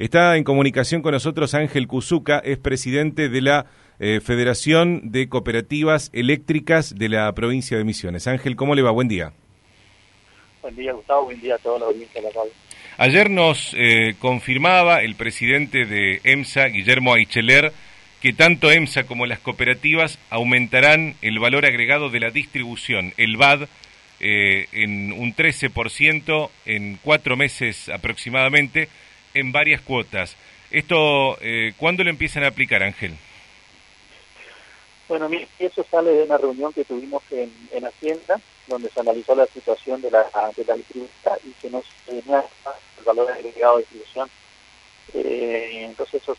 Está en comunicación con nosotros Ángel Cuzuca, es presidente de la eh, Federación de Cooperativas Eléctricas de la provincia de Misiones. Ángel, ¿cómo le va? Buen día. Buen día, Gustavo. Buen día a todos los audiencia de la radio. Ayer nos eh, confirmaba el presidente de EMSA, Guillermo Aicheler, que tanto EMSA como las cooperativas aumentarán el valor agregado de la distribución, el VAD, eh, en un 13% en cuatro meses aproximadamente, en varias cuotas. ¿Esto eh, cuándo lo empiezan a aplicar, Ángel? Bueno, eso sale de una reunión que tuvimos en, en Hacienda, donde se analizó la situación de la, de la distribución y que no se tenía el valor agregado de distribución. Eh, entonces eso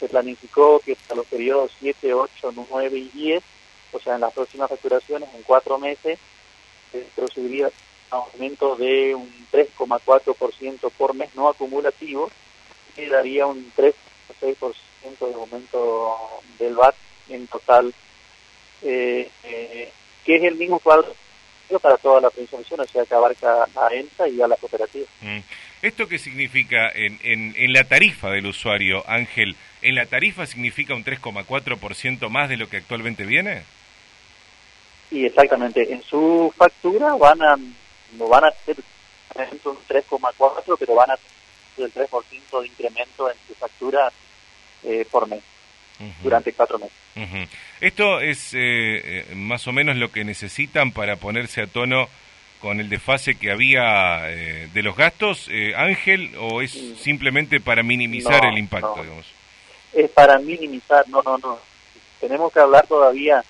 se planificó que para los periodos 7, 8, 9 y 10, o sea, en las próximas facturaciones, en cuatro meses, se produciría aumento de un 3,4% por mes no acumulativo y daría un 3,6% de aumento del VAT en total, eh, eh, que es el mismo cuadro para toda la pensión, o sea, que abarca a ENSA y a la cooperativa. Mm. ¿Esto qué significa en, en, en, la tarifa del usuario, Ángel? ¿En la tarifa significa un 3,4% más de lo que actualmente viene? Sí, exactamente. En su factura van a no van a ser un 3,4, pero van a tener el 3% de incremento en su factura eh, por mes, durante cuatro meses. ¿Esto es eh, eh, más o menos lo que necesitan para ponerse a tono con el desfase que había eh, de los gastos, Ángel, o es simplemente para minimizar el impacto? Digamos? Es para minimizar, no, no, no. Tenemos que hablar todavía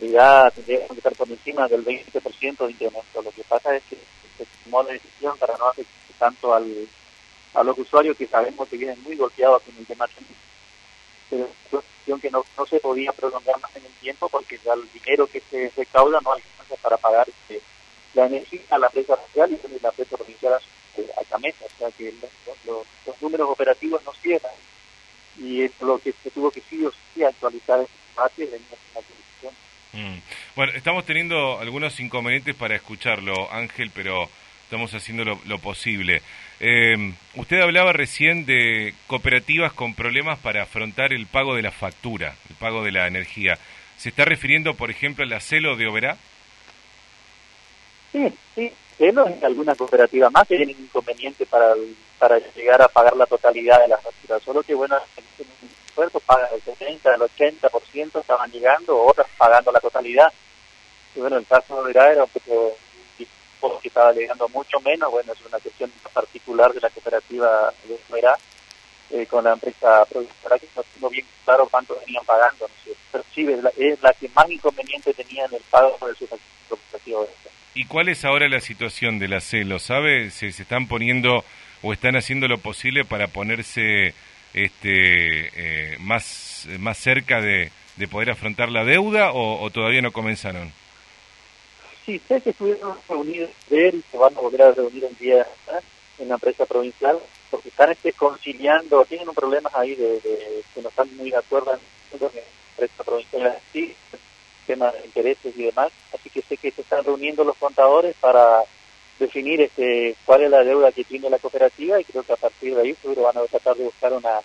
ya tendríamos que estar por encima del 20% de incremento. Lo que pasa es que se tomó la decisión para no afectar tanto al, a los usuarios que sabemos que vienen muy golpeados con el tema pero decisión que no, no se podía prolongar más en el tiempo porque ya el dinero que se recauda no alcanza para pagar este, la energía a la empresa social y la empresa provincial a, Camesa. O sea que los, los, números operativos no cierran y es lo que se tuvo que sí o sí actualizar este debate de la Mm. Bueno, estamos teniendo algunos inconvenientes para escucharlo, Ángel, pero estamos haciendo lo, posible. Eh, usted hablaba recién de cooperativas con problemas para afrontar el pago de la factura, el pago de la energía. ¿Se está refiriendo, por ejemplo, a la CELO de Oberá? Sí, sí. CELO y alguna cooperativa más tienen inconveniente para, para llegar a pagar la totalidad de la factura. Solo que, bueno, pagan el 70, el 80%, estaban llegando, otras pagando la totalidad. Y bueno, el caso de era un poco que estaba llegando mucho menos, bueno, es una cuestión particular de la cooperativa de Verá eh, con la empresa productora, que no tengo bien claro cuánto venían pagando, ¿no? pero sí, es la, es la, que más inconveniente tenía en el pago de su cooperativa. ¿Y cuál es ahora la situación de la CELO? ¿Sabe? ¿Se, ¿Se están poniendo o están haciendo lo posible para ponerse este, eh, más, más cerca de, de, poder afrontar la deuda o, todavía no comenzaron? Sí, sé que estuvieron reunidos ayer y se van a volver a reunir un día en la empresa provincial porque están este, conciliando, tienen un problemas ahí de, que no están muy de acuerdo en la empresa provincial sí, temas de intereses y demás, así que sé que se están reuniendo los contadores para definir este, cuál es la deuda que tiene la cooperativa y creo que a partir de ahí seguro van a tratar de buscar una,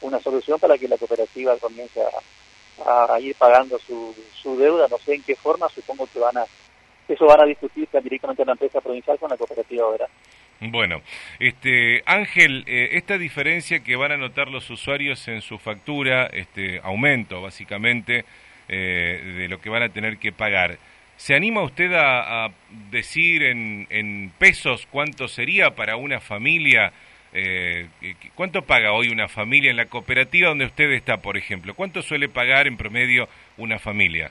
una solución para que la cooperativa comience a, ir pagando su, su deuda, no sé en qué forma, supongo que van a eso van a discutir directamente en la empresa provincial con la cooperativa, ¿verdad? Bueno, este Ángel, eh, esta diferencia que van a notar los usuarios en su factura, este aumento básicamente eh, de lo que van a tener que pagar, ¿Se anima usted a, decir en, en, pesos cuánto sería para una familia? Eh, ¿Cuánto paga hoy una familia en la cooperativa donde usted está, por ejemplo? ¿Cuánto suele pagar en promedio una familia?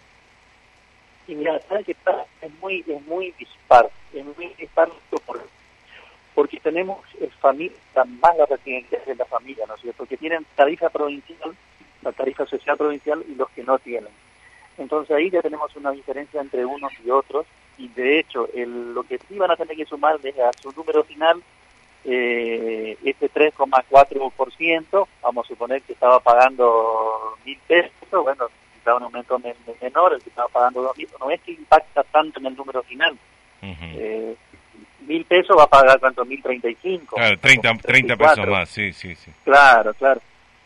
Y mira, ¿sabes pasa? Es muy, es muy dispar, es muy dispar porque tenemos familias más las residencias de la familia, ¿no es cierto? Que tienen tarifa provincial, la tarifa social provincial y los que no tienen. Entonces ahí ya tenemos una diferencia entre unos y otros y de hecho el, lo que sí van a tener que sumar desde a su número final eh, este 3,4%, vamos a suponer que estaba pagando mil pesos, bueno, da un aumento menor, el que estaba pagando dos mil, no es que impacta tanto en el número final. eh, mil pesos va a pagar cuánto, mil treinta y cinco. Claro, 30, 30 pesos más, sí, sí, sí. Claro, claro.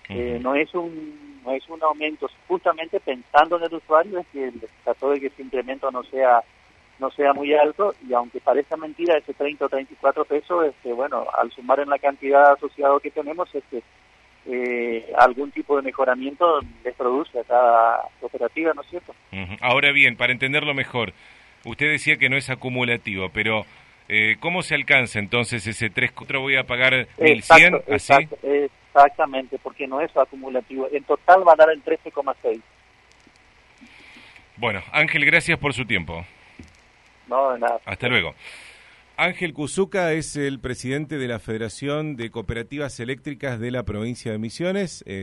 eh, no es un no es un aumento, justamente pensando en el usuario, es que trató de que ese incremento no sea no sea muy alto y aunque parezca mentira ese 30 o 34 pesos, este, bueno, al sumar en la cantidad asociada que tenemos, este, eh, algún tipo de mejoramiento les produce a cada cooperativa, ¿no es cierto? Ahora bien, para entenderlo mejor, usted decía que no es acumulativo, pero eh, ¿cómo se alcanza entonces ese 3, 4 voy a pagar 1100? ¿así? Exactamente, porque no es acumulativo. En total va a dar el 13,6. Bueno, Ángel, gracias por su tiempo. No, de nada. Hasta luego. Ángel Cuzuca es el presidente de la Federación de Cooperativas Eléctricas de la provincia de Misiones. Eh,